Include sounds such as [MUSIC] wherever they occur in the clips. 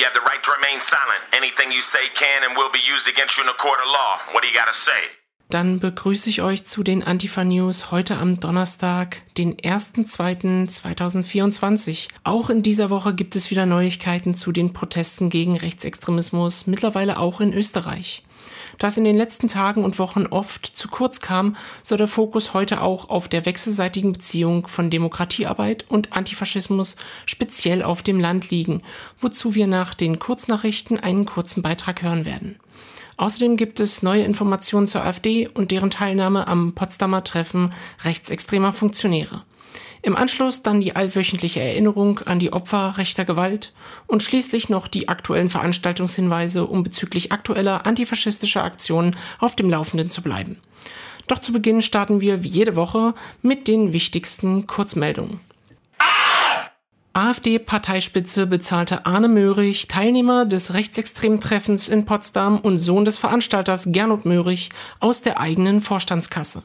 You have the right to remain silent. Anything you say can and will be used against you in a court of law. What do you gotta say? Dann begrüße ich euch zu den Antifa News heute am Donnerstag, den 1.2.2024. Auch in dieser Woche gibt es wieder Neuigkeiten zu den Protesten gegen Rechtsextremismus, mittlerweile auch in Österreich. Da es in den letzten Tagen und Wochen oft zu kurz kam, soll der Fokus heute auch auf der wechselseitigen Beziehung von Demokratiearbeit und Antifaschismus speziell auf dem Land liegen, wozu wir nach den Kurznachrichten einen kurzen Beitrag hören werden. Außerdem gibt es neue Informationen zur AfD und deren Teilnahme am Potsdamer Treffen rechtsextremer Funktionäre. Im Anschluss dann die allwöchentliche Erinnerung an die Opfer rechter Gewalt und schließlich noch die aktuellen Veranstaltungshinweise, um bezüglich aktueller antifaschistischer Aktionen auf dem Laufenden zu bleiben. Doch zu Beginn starten wir wie jede Woche mit den wichtigsten Kurzmeldungen. AfD-Parteispitze bezahlte Arne Möhrig, Teilnehmer des rechtsextremen Treffens in Potsdam und Sohn des Veranstalters Gernot Möhrig, aus der eigenen Vorstandskasse.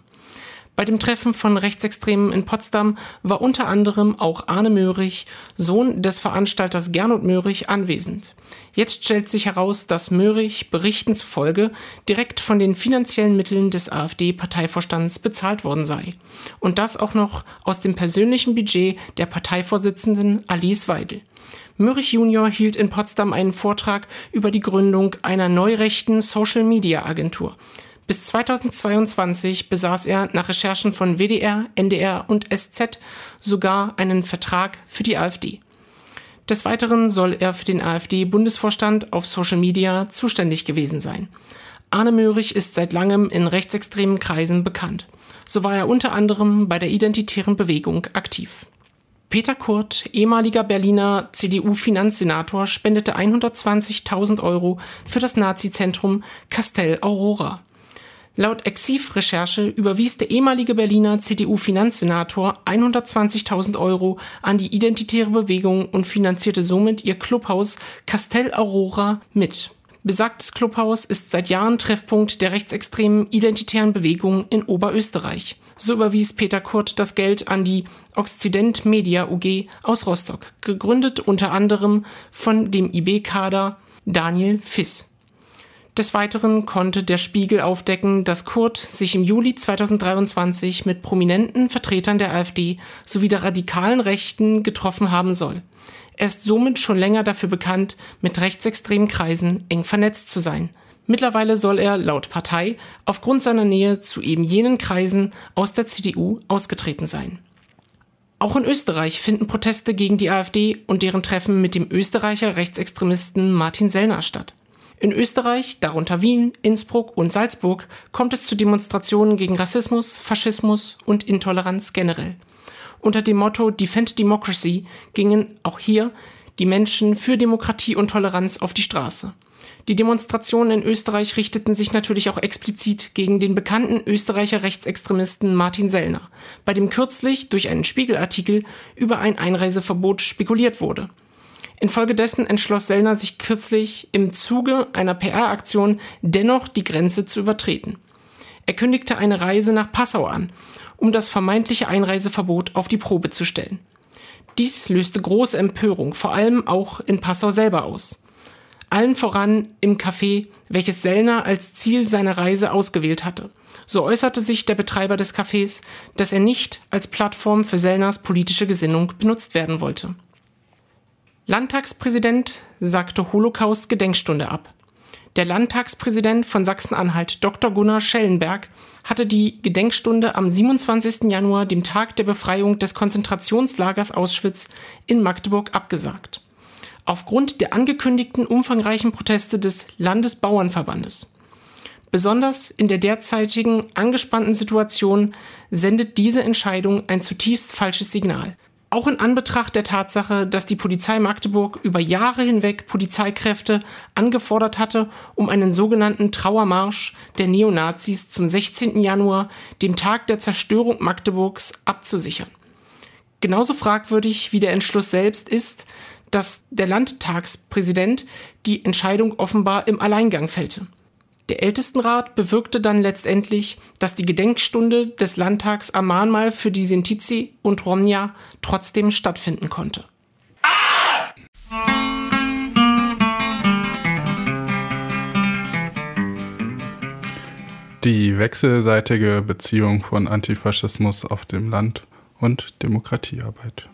Bei dem Treffen von Rechtsextremen in Potsdam war unter anderem auch Arne Möhrig, Sohn des Veranstalters Gernot Möhrig, anwesend. Jetzt stellt sich heraus, dass Möhrig Berichten zufolge direkt von den finanziellen Mitteln des AfD-Parteivorstands bezahlt worden sei. Und das auch noch aus dem persönlichen Budget der Parteivorsitzenden Alice Weidel. Möhrig Junior hielt in Potsdam einen Vortrag über die Gründung einer neurechten Social-Media-Agentur. Bis 2022 besaß er nach Recherchen von WDR, NDR und SZ sogar einen Vertrag für die AfD. Des Weiteren soll er für den AfD-Bundesvorstand auf Social Media zuständig gewesen sein. Arne Möhrig ist seit langem in rechtsextremen Kreisen bekannt. So war er unter anderem bei der Identitären Bewegung aktiv. Peter Kurt, ehemaliger Berliner CDU-Finanzsenator, spendete 120.000 Euro für das Nazizentrum Castell Aurora. Laut Exiv-Recherche überwies der ehemalige Berliner CDU-Finanzsenator 120.000 Euro an die Identitäre Bewegung und finanzierte somit ihr Clubhaus Castell Aurora mit. Besagtes Clubhaus ist seit Jahren Treffpunkt der rechtsextremen identitären Bewegung in Oberösterreich. So überwies Peter Kurt das Geld an die Occident Media UG aus Rostock, gegründet unter anderem von dem IB-Kader Daniel Fiss. Des Weiteren konnte der Spiegel aufdecken, dass Kurt sich im Juli 2023 mit prominenten Vertretern der AfD sowie der radikalen Rechten getroffen haben soll. Er ist somit schon länger dafür bekannt, mit rechtsextremen Kreisen eng vernetzt zu sein. Mittlerweile soll er laut Partei aufgrund seiner Nähe zu eben jenen Kreisen aus der CDU ausgetreten sein. Auch in Österreich finden Proteste gegen die AfD und deren Treffen mit dem Österreicher Rechtsextremisten Martin Sellner statt. In Österreich, darunter Wien, Innsbruck und Salzburg, kommt es zu Demonstrationen gegen Rassismus, Faschismus und Intoleranz generell. Unter dem Motto Defend Democracy gingen auch hier die Menschen für Demokratie und Toleranz auf die Straße. Die Demonstrationen in Österreich richteten sich natürlich auch explizit gegen den bekannten Österreicher Rechtsextremisten Martin Sellner, bei dem kürzlich durch einen Spiegelartikel über ein Einreiseverbot spekuliert wurde. Infolgedessen entschloss Sellner sich kürzlich im Zuge einer PR-Aktion dennoch die Grenze zu übertreten. Er kündigte eine Reise nach Passau an, um das vermeintliche Einreiseverbot auf die Probe zu stellen. Dies löste große Empörung, vor allem auch in Passau selber aus. Allen voran im Café, welches Sellner als Ziel seiner Reise ausgewählt hatte. So äußerte sich der Betreiber des Cafés, dass er nicht als Plattform für Sellners politische Gesinnung benutzt werden wollte. Landtagspräsident sagte Holocaust-Gedenkstunde ab. Der Landtagspräsident von Sachsen-Anhalt, Dr. Gunnar Schellenberg, hatte die Gedenkstunde am 27. Januar, dem Tag der Befreiung des Konzentrationslagers Auschwitz in Magdeburg, abgesagt. Aufgrund der angekündigten umfangreichen Proteste des Landesbauernverbandes. Besonders in der derzeitigen angespannten Situation sendet diese Entscheidung ein zutiefst falsches Signal. Auch in Anbetracht der Tatsache, dass die Polizei Magdeburg über Jahre hinweg Polizeikräfte angefordert hatte, um einen sogenannten Trauermarsch der Neonazis zum 16. Januar, dem Tag der Zerstörung Magdeburgs, abzusichern. Genauso fragwürdig wie der Entschluss selbst ist, dass der Landtagspräsident die Entscheidung offenbar im Alleingang fällte. Der Ältestenrat bewirkte dann letztendlich, dass die Gedenkstunde des Landtags am Mahnmal für die Sintizi und Romnia trotzdem stattfinden konnte. Die wechselseitige Beziehung von Antifaschismus auf dem Land und Demokratiearbeit.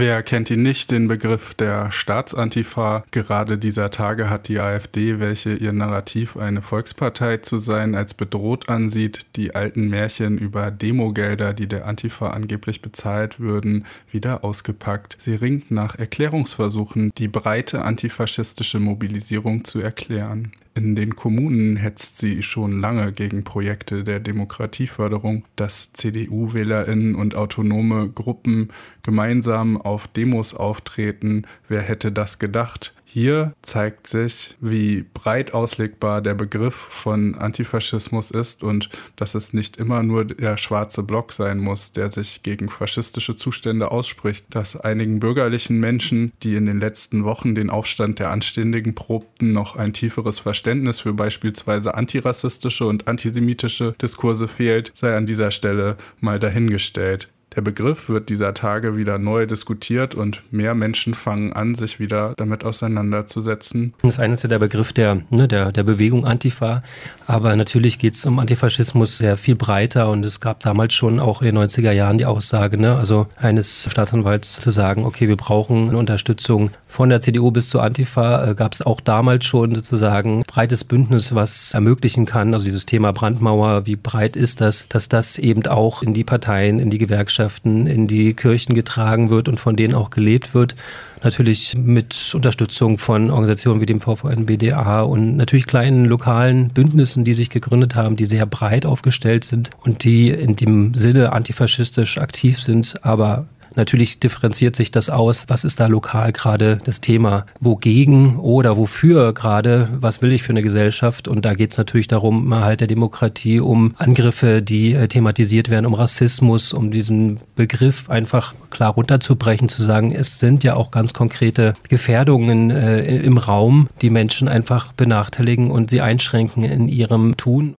Wer kennt ihn nicht, den Begriff der Staatsantifa? Gerade dieser Tage hat die AfD, welche ihr Narrativ eine Volkspartei zu sein als bedroht ansieht, die alten Märchen über Demogelder, die der Antifa angeblich bezahlt würden, wieder ausgepackt. Sie ringt nach Erklärungsversuchen, die breite antifaschistische Mobilisierung zu erklären. In den Kommunen hetzt sie schon lange gegen Projekte der Demokratieförderung, dass CDU-Wählerinnen und autonome Gruppen gemeinsam auf Demos auftreten. Wer hätte das gedacht? Hier zeigt sich, wie breit auslegbar der Begriff von Antifaschismus ist und dass es nicht immer nur der schwarze Block sein muss, der sich gegen faschistische Zustände ausspricht, dass einigen bürgerlichen Menschen, die in den letzten Wochen den Aufstand der Anständigen probten, noch ein tieferes Verständnis für beispielsweise antirassistische und antisemitische Diskurse fehlt, sei an dieser Stelle mal dahingestellt. Der Begriff wird dieser Tage wieder neu diskutiert und mehr Menschen fangen an, sich wieder damit auseinanderzusetzen. Das eine ist ja der Begriff der, ne, der, der Bewegung Antifa, aber natürlich geht es um Antifaschismus sehr viel breiter und es gab damals schon auch in den 90er Jahren die Aussage, ne, also eines Staatsanwalts zu sagen, okay, wir brauchen eine Unterstützung von der CDU bis zur Antifa, äh, gab es auch damals schon sozusagen breites Bündnis, was ermöglichen kann, also dieses Thema Brandmauer, wie breit ist das, dass das eben auch in die Parteien, in die Gewerkschaften Gemeinschaften in die Kirchen getragen wird und von denen auch gelebt wird. Natürlich mit Unterstützung von Organisationen wie dem VVN BDA und natürlich kleinen lokalen Bündnissen, die sich gegründet haben, die sehr breit aufgestellt sind und die in dem Sinne antifaschistisch aktiv sind, aber Natürlich differenziert sich das aus, was ist da lokal gerade das Thema, wogegen oder wofür gerade, was will ich für eine Gesellschaft. Und da geht es natürlich darum, mal halt der Demokratie, um Angriffe, die äh, thematisiert werden, um Rassismus, um diesen Begriff einfach klar runterzubrechen, zu sagen, es sind ja auch ganz konkrete Gefährdungen äh, im Raum, die Menschen einfach benachteiligen und sie einschränken in ihrem Tun.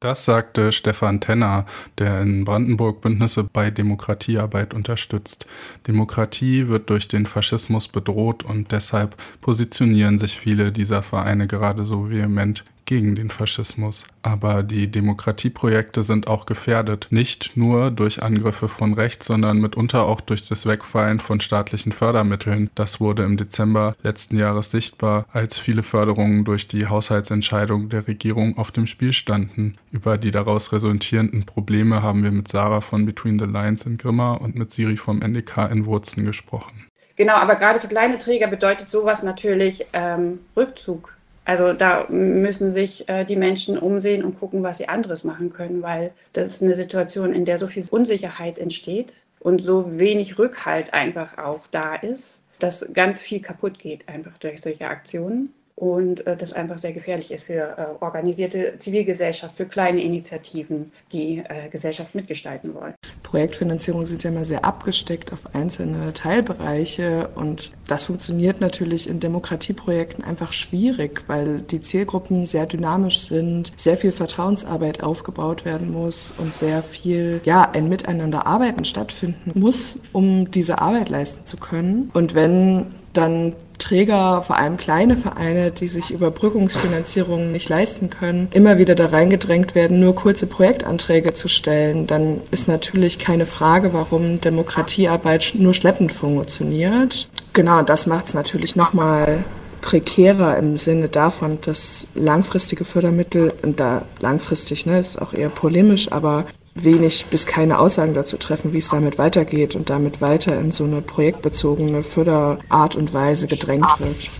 Das sagte Stefan Tenner, der in Brandenburg Bündnisse bei Demokratiearbeit unterstützt. Demokratie wird durch den Faschismus bedroht und deshalb positionieren sich viele dieser Vereine gerade so vehement gegen den Faschismus. Aber die Demokratieprojekte sind auch gefährdet, nicht nur durch Angriffe von rechts, sondern mitunter auch durch das Wegfallen von staatlichen Fördermitteln. Das wurde im Dezember letzten Jahres sichtbar, als viele Förderungen durch die Haushaltsentscheidung der Regierung auf dem Spiel standen. Über die daraus resultierenden Probleme haben wir mit Sarah von Between the Lines in Grimma und mit Siri vom NDK in Wurzen gesprochen. Genau, aber gerade für kleine Träger bedeutet sowas natürlich ähm, Rückzug also da müssen sich äh, die Menschen umsehen und gucken, was sie anderes machen können, weil das ist eine Situation, in der so viel Unsicherheit entsteht und so wenig Rückhalt einfach auch da ist, dass ganz viel kaputt geht einfach durch solche Aktionen und äh, das einfach sehr gefährlich ist für äh, organisierte Zivilgesellschaft, für kleine Initiativen, die äh, Gesellschaft mitgestalten wollen. Projektfinanzierungen sind ja immer sehr abgesteckt auf einzelne Teilbereiche und das funktioniert natürlich in Demokratieprojekten einfach schwierig, weil die Zielgruppen sehr dynamisch sind, sehr viel Vertrauensarbeit aufgebaut werden muss und sehr viel, ja, ein Miteinanderarbeiten stattfinden muss, um diese Arbeit leisten zu können. Und wenn dann Träger, vor allem kleine Vereine, die sich Überbrückungsfinanzierungen nicht leisten können, immer wieder da reingedrängt werden, nur kurze Projektanträge zu stellen, dann ist natürlich keine Frage, warum Demokratiearbeit nur schleppend funktioniert. Genau, das macht es natürlich nochmal prekärer im Sinne davon, dass langfristige Fördermittel, und da langfristig ne, ist auch eher polemisch, aber wenig bis keine Aussagen dazu treffen, wie es damit weitergeht und damit weiter in so eine projektbezogene Förderart und Weise gedrängt wird.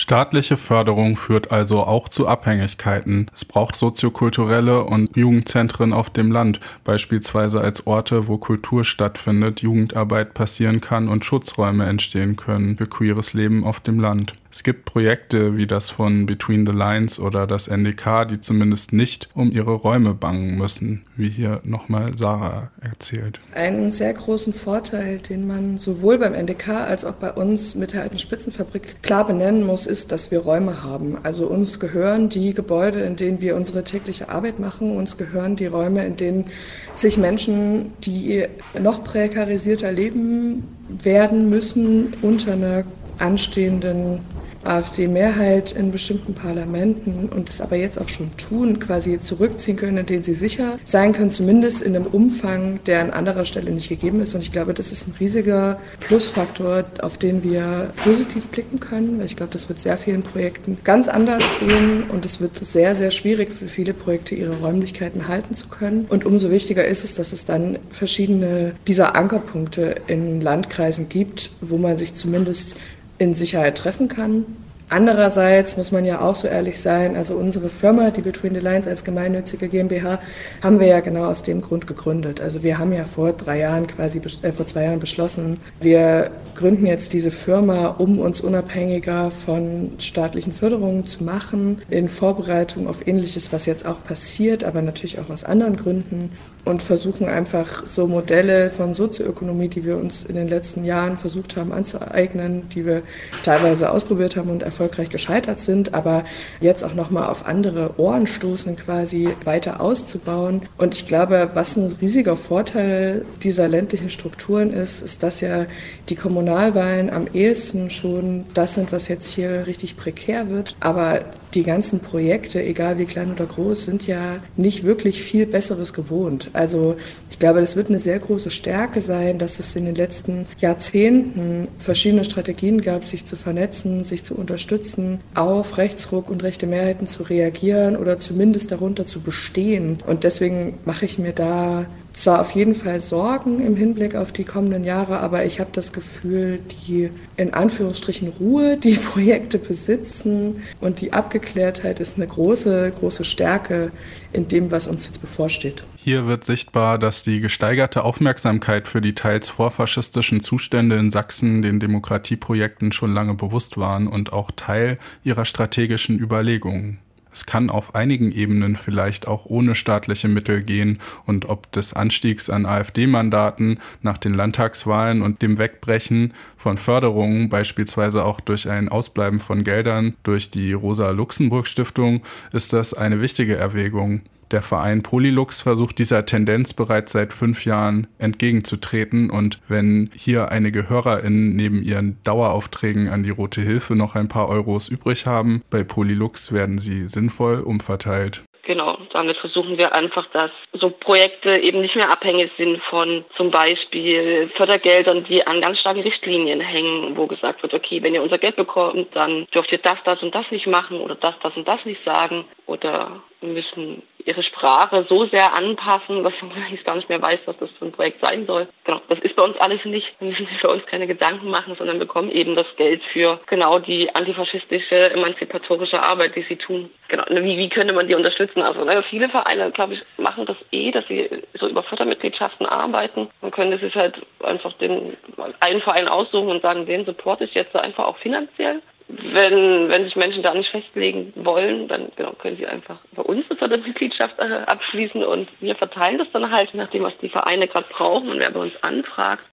Staatliche Förderung führt also auch zu Abhängigkeiten. Es braucht soziokulturelle und Jugendzentren auf dem Land, beispielsweise als Orte, wo Kultur stattfindet, Jugendarbeit passieren kann und Schutzräume entstehen können für queeres Leben auf dem Land. Es gibt Projekte wie das von Between the Lines oder das NDK, die zumindest nicht um ihre Räume bangen müssen, wie hier nochmal Sarah erzählt. Einen sehr großen Vorteil, den man sowohl beim NDK als auch bei uns mit der alten Spitzenfabrik klar benennen muss, ist, dass wir Räume haben. Also uns gehören die Gebäude, in denen wir unsere tägliche Arbeit machen, uns gehören die Räume, in denen sich Menschen, die noch prekarisierter leben werden müssen, unter einer anstehenden AfD-Mehrheit in bestimmten Parlamenten und es aber jetzt auch schon tun, quasi zurückziehen können, in denen sie sicher sein können, zumindest in einem Umfang, der an anderer Stelle nicht gegeben ist. Und ich glaube, das ist ein riesiger Plusfaktor, auf den wir positiv blicken können, weil ich glaube, das wird sehr vielen Projekten ganz anders gehen und es wird sehr, sehr schwierig für viele Projekte, ihre Räumlichkeiten halten zu können. Und umso wichtiger ist es, dass es dann verschiedene dieser Ankerpunkte in Landkreisen gibt, wo man sich zumindest in Sicherheit treffen kann. Andererseits muss man ja auch so ehrlich sein, also unsere Firma, die Between the Lines als gemeinnützige GmbH, haben wir ja genau aus dem Grund gegründet. Also wir haben ja vor drei Jahren quasi, äh, vor zwei Jahren beschlossen, wir gründen jetzt diese Firma, um uns unabhängiger von staatlichen Förderungen zu machen, in Vorbereitung auf Ähnliches, was jetzt auch passiert, aber natürlich auch aus anderen Gründen und versuchen einfach so Modelle von Sozioökonomie, die wir uns in den letzten Jahren versucht haben anzueignen, die wir teilweise ausprobiert haben und erfolgreich gescheitert sind, aber jetzt auch nochmal auf andere Ohren stoßen, quasi weiter auszubauen. Und ich glaube, was ein riesiger Vorteil dieser ländlichen Strukturen ist, ist, dass ja die Kommunalwahlen am ehesten schon das sind, was jetzt hier richtig prekär wird. Aber die ganzen Projekte, egal wie klein oder groß, sind ja nicht wirklich viel Besseres gewohnt. Also ich glaube, das wird eine sehr große Stärke sein, dass es in den letzten Jahrzehnten verschiedene Strategien gab, sich zu vernetzen, sich zu unterstützen, auf Rechtsruck und rechte Mehrheiten zu reagieren oder zumindest darunter zu bestehen. Und deswegen mache ich mir da zwar auf jeden Fall Sorgen im Hinblick auf die kommenden Jahre, aber ich habe das Gefühl, die in Anführungsstrichen Ruhe, [LAUGHS] die Projekte besitzen und die Abgeklärtheit ist eine große, große Stärke in dem, was uns jetzt bevorsteht. Hier wird sichtbar, dass die gesteigerte Aufmerksamkeit für die teils vorfaschistischen Zustände in Sachsen den Demokratieprojekten schon lange bewusst waren und auch Teil ihrer strategischen Überlegungen. Es kann auf einigen Ebenen vielleicht auch ohne staatliche Mittel gehen und ob des Anstiegs an AfD-Mandaten nach den Landtagswahlen und dem Wegbrechen von Förderungen, beispielsweise auch durch ein Ausbleiben von Geldern durch die Rosa-Luxemburg-Stiftung, ist das eine wichtige Erwägung. Der Verein Polylux versucht dieser Tendenz bereits seit fünf Jahren entgegenzutreten und wenn hier einige HörerInnen neben ihren Daueraufträgen an die Rote Hilfe noch ein paar Euros übrig haben, bei Polylux werden sie sinnvoll umverteilt. Genau, damit versuchen wir einfach, dass so Projekte eben nicht mehr abhängig sind von zum Beispiel Fördergeldern, die an ganz starken Richtlinien hängen, wo gesagt wird, okay, wenn ihr unser Geld bekommt, dann dürft ihr das, das und das nicht machen oder das, das und das nicht sagen oder müssen ihre Sprache so sehr anpassen, dass man [LAUGHS] gar nicht mehr weiß, was das für ein Projekt sein soll. Genau, das ist bei uns alles nicht. Wir müssen für uns keine Gedanken machen, sondern bekommen eben das Geld für genau die antifaschistische, emanzipatorische Arbeit, die sie tun. Genau, ne, wie, wie könnte man die unterstützen? Also ne, viele Vereine, glaube ich, machen das eh, dass sie so über Fördermitgliedschaften arbeiten. Man könnte sich halt einfach den einen Verein aussuchen und sagen, den supporte ich jetzt einfach auch finanziell wenn, wenn sich Menschen da nicht festlegen wollen, dann genau, können sie einfach bei uns eine Mitgliedschaft äh, abschließen und wir verteilen das dann halt, nachdem was die Vereine gerade brauchen und wer bei uns anfragt.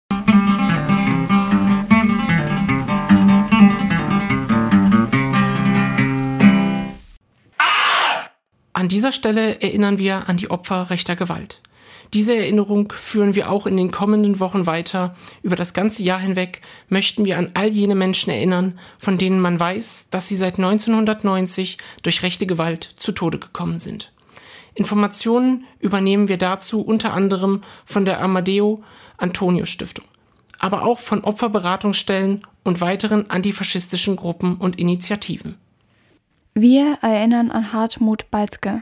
An dieser Stelle erinnern wir an die Opfer rechter Gewalt. Diese Erinnerung führen wir auch in den kommenden Wochen weiter. Über das ganze Jahr hinweg möchten wir an all jene Menschen erinnern, von denen man weiß, dass sie seit 1990 durch rechte Gewalt zu Tode gekommen sind. Informationen übernehmen wir dazu unter anderem von der Amadeo Antonio Stiftung, aber auch von Opferberatungsstellen und weiteren antifaschistischen Gruppen und Initiativen. Wir erinnern an Hartmut Balzke.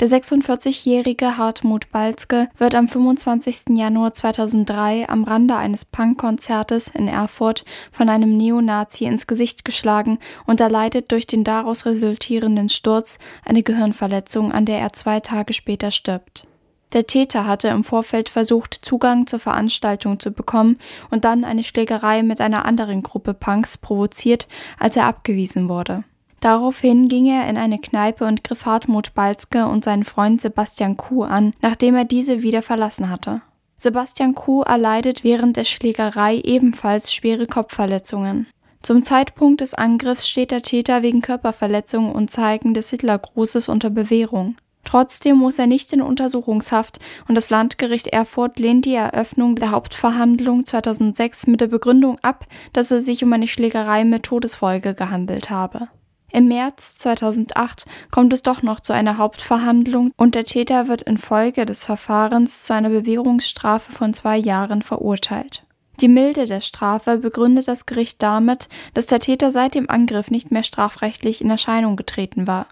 Der 46-jährige Hartmut Balzke wird am 25. Januar 2003 am Rande eines Punkkonzertes in Erfurt von einem Neonazi ins Gesicht geschlagen und erleidet durch den daraus resultierenden Sturz eine Gehirnverletzung, an der er zwei Tage später stirbt. Der Täter hatte im Vorfeld versucht, Zugang zur Veranstaltung zu bekommen und dann eine Schlägerei mit einer anderen Gruppe Punks provoziert, als er abgewiesen wurde. Daraufhin ging er in eine Kneipe und griff Hartmut Balzke und seinen Freund Sebastian Kuh an, nachdem er diese wieder verlassen hatte. Sebastian Kuh erleidet während der Schlägerei ebenfalls schwere Kopfverletzungen. Zum Zeitpunkt des Angriffs steht der Täter wegen Körperverletzung und Zeigen des Hitlergrußes unter Bewährung. Trotzdem muss er nicht in Untersuchungshaft und das Landgericht Erfurt lehnt die Eröffnung der Hauptverhandlung 2006 mit der Begründung ab, dass es sich um eine Schlägerei mit Todesfolge gehandelt habe. Im März 2008 kommt es doch noch zu einer Hauptverhandlung und der Täter wird infolge des Verfahrens zu einer Bewährungsstrafe von zwei Jahren verurteilt. Die Milde der Strafe begründet das Gericht damit, dass der Täter seit dem Angriff nicht mehr strafrechtlich in Erscheinung getreten war.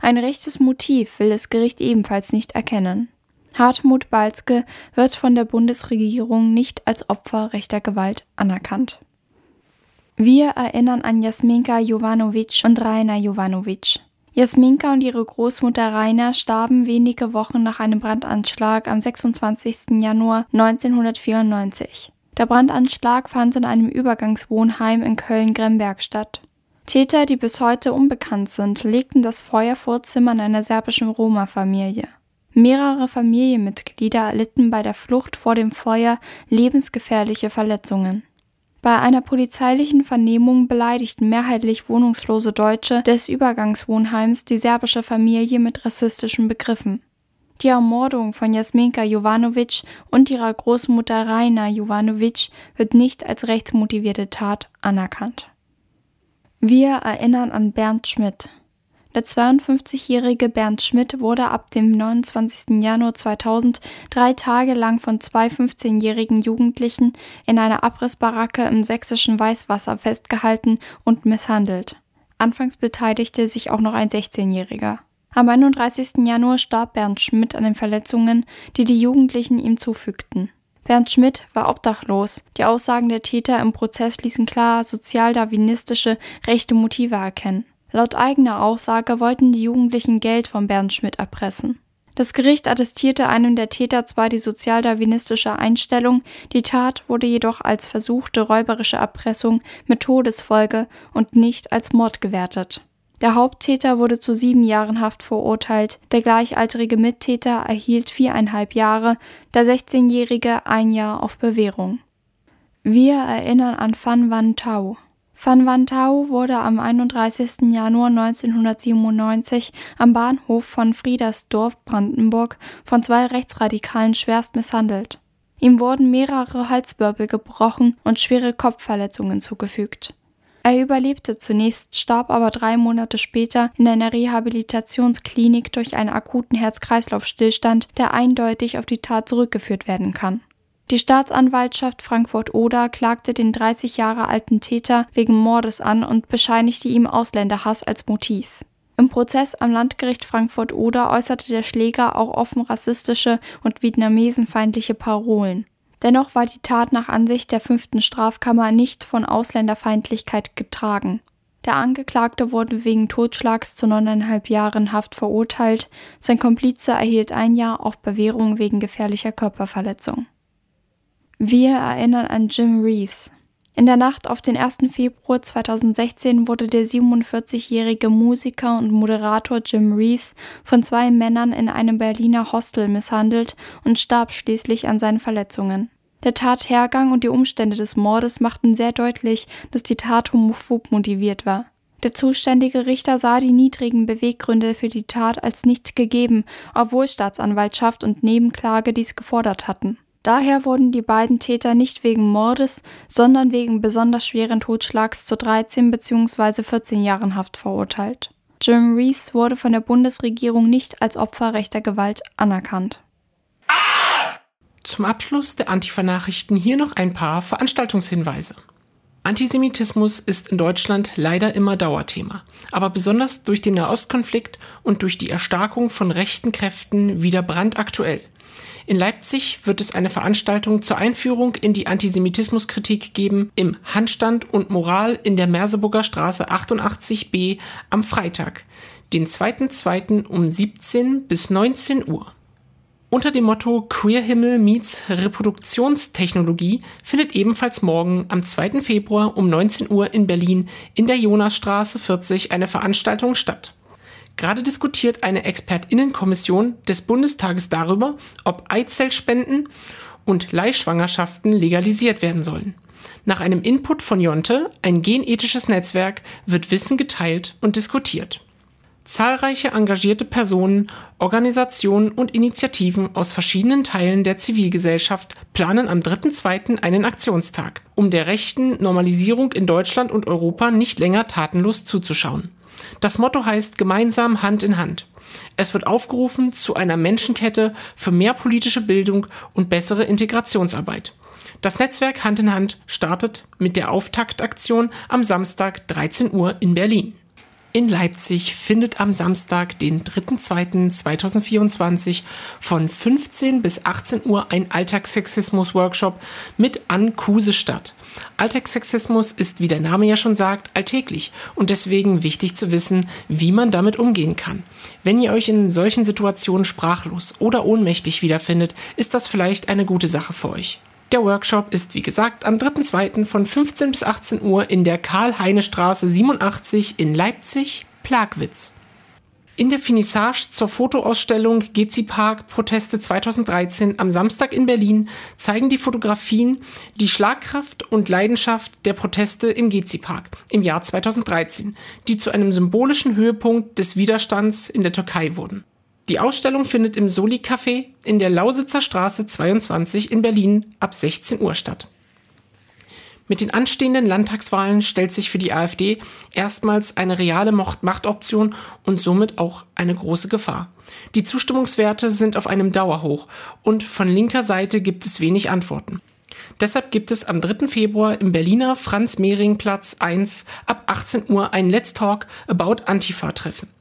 Ein rechtes Motiv will das Gericht ebenfalls nicht erkennen. Hartmut Balzke wird von der Bundesregierung nicht als Opfer rechter Gewalt anerkannt. Wir erinnern an Jasminka Jovanovic und Rainer Jovanovic. Jasminka und ihre Großmutter Rainer starben wenige Wochen nach einem Brandanschlag am 26. Januar 1994. Der Brandanschlag fand in einem Übergangswohnheim in Köln-Gremberg statt. Täter, die bis heute unbekannt sind, legten das Feuer vor Zimmern einer serbischen Roma-Familie. Mehrere Familienmitglieder erlitten bei der Flucht vor dem Feuer lebensgefährliche Verletzungen. Bei einer polizeilichen Vernehmung beleidigten mehrheitlich wohnungslose Deutsche des Übergangswohnheims die serbische Familie mit rassistischen Begriffen. Die Ermordung von Jasminka Jovanovic und ihrer Großmutter Raina Jovanovic wird nicht als rechtsmotivierte Tat anerkannt. Wir erinnern an Bernd Schmidt. Der 52-jährige Bernd Schmidt wurde ab dem 29. Januar 2000 drei Tage lang von zwei 15-jährigen Jugendlichen in einer Abrissbaracke im sächsischen Weißwasser festgehalten und misshandelt. Anfangs beteiligte sich auch noch ein 16-jähriger. Am 31. Januar starb Bernd Schmidt an den Verletzungen, die die Jugendlichen ihm zufügten. Bernd Schmidt war obdachlos. Die Aussagen der Täter im Prozess ließen klar sozialdarwinistische rechte Motive erkennen. Laut eigener Aussage wollten die Jugendlichen Geld von Bernd Schmidt erpressen. Das Gericht attestierte einem der Täter zwar die sozialdarwinistische Einstellung, die Tat wurde jedoch als versuchte räuberische Erpressung mit Todesfolge und nicht als Mord gewertet. Der Haupttäter wurde zu sieben Jahren Haft verurteilt, der gleichaltrige Mittäter erhielt viereinhalb Jahre, der 16-Jährige ein Jahr auf Bewährung. Wir erinnern an Van Van Tau. Van Van Tau wurde am 31. Januar 1997 am Bahnhof von Friedersdorf, Brandenburg, von zwei Rechtsradikalen schwerst misshandelt. Ihm wurden mehrere Halswirbel gebrochen und schwere Kopfverletzungen zugefügt. Er überlebte zunächst, starb aber drei Monate später in einer Rehabilitationsklinik durch einen akuten Herz-Kreislauf-Stillstand, der eindeutig auf die Tat zurückgeführt werden kann. Die Staatsanwaltschaft Frankfurt-Oder klagte den 30 Jahre alten Täter wegen Mordes an und bescheinigte ihm Ausländerhass als Motiv. Im Prozess am Landgericht Frankfurt-Oder äußerte der Schläger auch offen rassistische und vietnamesenfeindliche Parolen. Dennoch war die Tat nach Ansicht der fünften Strafkammer nicht von Ausländerfeindlichkeit getragen. Der Angeklagte wurde wegen Totschlags zu neuneinhalb Jahren Haft verurteilt, sein Komplize erhielt ein Jahr auf Bewährung wegen gefährlicher Körperverletzung. Wir erinnern an Jim Reeves. In der Nacht auf den 1. Februar 2016 wurde der 47-jährige Musiker und Moderator Jim Reeves von zwei Männern in einem Berliner Hostel misshandelt und starb schließlich an seinen Verletzungen. Der Tathergang und die Umstände des Mordes machten sehr deutlich, dass die Tat homophob motiviert war. Der zuständige Richter sah die niedrigen Beweggründe für die Tat als nicht gegeben, obwohl Staatsanwaltschaft und Nebenklage dies gefordert hatten. Daher wurden die beiden Täter nicht wegen Mordes, sondern wegen besonders schweren Totschlags zu 13 bzw. 14 Jahren Haft verurteilt. Jim Reese wurde von der Bundesregierung nicht als Opfer rechter Gewalt anerkannt. Zum Abschluss der Antifa-Nachrichten hier noch ein paar Veranstaltungshinweise. Antisemitismus ist in Deutschland leider immer Dauerthema, aber besonders durch den Nahostkonflikt und durch die Erstarkung von rechten Kräften wieder brandaktuell. In Leipzig wird es eine Veranstaltung zur Einführung in die Antisemitismuskritik geben im Handstand und Moral in der Merseburger Straße 88b am Freitag, den 2.2. um 17 bis 19 Uhr. Unter dem Motto Queerhimmel meets Reproduktionstechnologie findet ebenfalls morgen am 2. Februar um 19 Uhr in Berlin in der Jonasstraße 40 eine Veranstaltung statt. Gerade diskutiert eine Expertinnenkommission des Bundestages darüber, ob Eizellspenden und Leihschwangerschaften legalisiert werden sollen. Nach einem Input von Jonte, ein genethisches Netzwerk, wird Wissen geteilt und diskutiert. Zahlreiche engagierte Personen, Organisationen und Initiativen aus verschiedenen Teilen der Zivilgesellschaft planen am 3.2. einen Aktionstag, um der rechten Normalisierung in Deutschland und Europa nicht länger tatenlos zuzuschauen. Das Motto heißt gemeinsam Hand in Hand. Es wird aufgerufen zu einer Menschenkette für mehr politische Bildung und bessere Integrationsarbeit. Das Netzwerk Hand in Hand startet mit der Auftaktaktion am Samstag 13 Uhr in Berlin in Leipzig findet am Samstag, den 3.2.2024 von 15 bis 18 Uhr ein Alltagssexismus-Workshop mit Ann Kuse statt. Alltagssexismus ist, wie der Name ja schon sagt, alltäglich und deswegen wichtig zu wissen, wie man damit umgehen kann. Wenn ihr euch in solchen Situationen sprachlos oder ohnmächtig wiederfindet, ist das vielleicht eine gute Sache für euch. Der Workshop ist wie gesagt am 3.2. von 15 bis 18 Uhr in der Karl-Heine-Straße 87 in Leipzig, Plagwitz. In der Finissage zur Fotoausstellung Gezi Park Proteste 2013 am Samstag in Berlin zeigen die Fotografien die Schlagkraft und Leidenschaft der Proteste im Gezi Park im Jahr 2013, die zu einem symbolischen Höhepunkt des Widerstands in der Türkei wurden. Die Ausstellung findet im Soli Café in der Lausitzer Straße 22 in Berlin ab 16 Uhr statt. Mit den anstehenden Landtagswahlen stellt sich für die AfD erstmals eine reale Machtoption und somit auch eine große Gefahr. Die Zustimmungswerte sind auf einem Dauerhoch und von linker Seite gibt es wenig Antworten. Deshalb gibt es am 3. Februar im Berliner Franz-Mehring-Platz 1 ab 18 Uhr ein Let's Talk About Antifa-Treffen.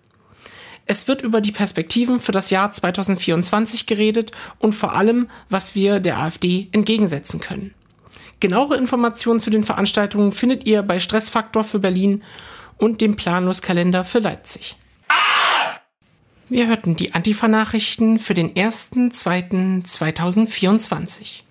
Es wird über die Perspektiven für das Jahr 2024 geredet und vor allem, was wir der AfD entgegensetzen können. Genauere Informationen zu den Veranstaltungen findet ihr bei Stressfaktor für Berlin und dem Planungskalender für Leipzig. Wir hörten die Antifa-Nachrichten für den 1.2.2024.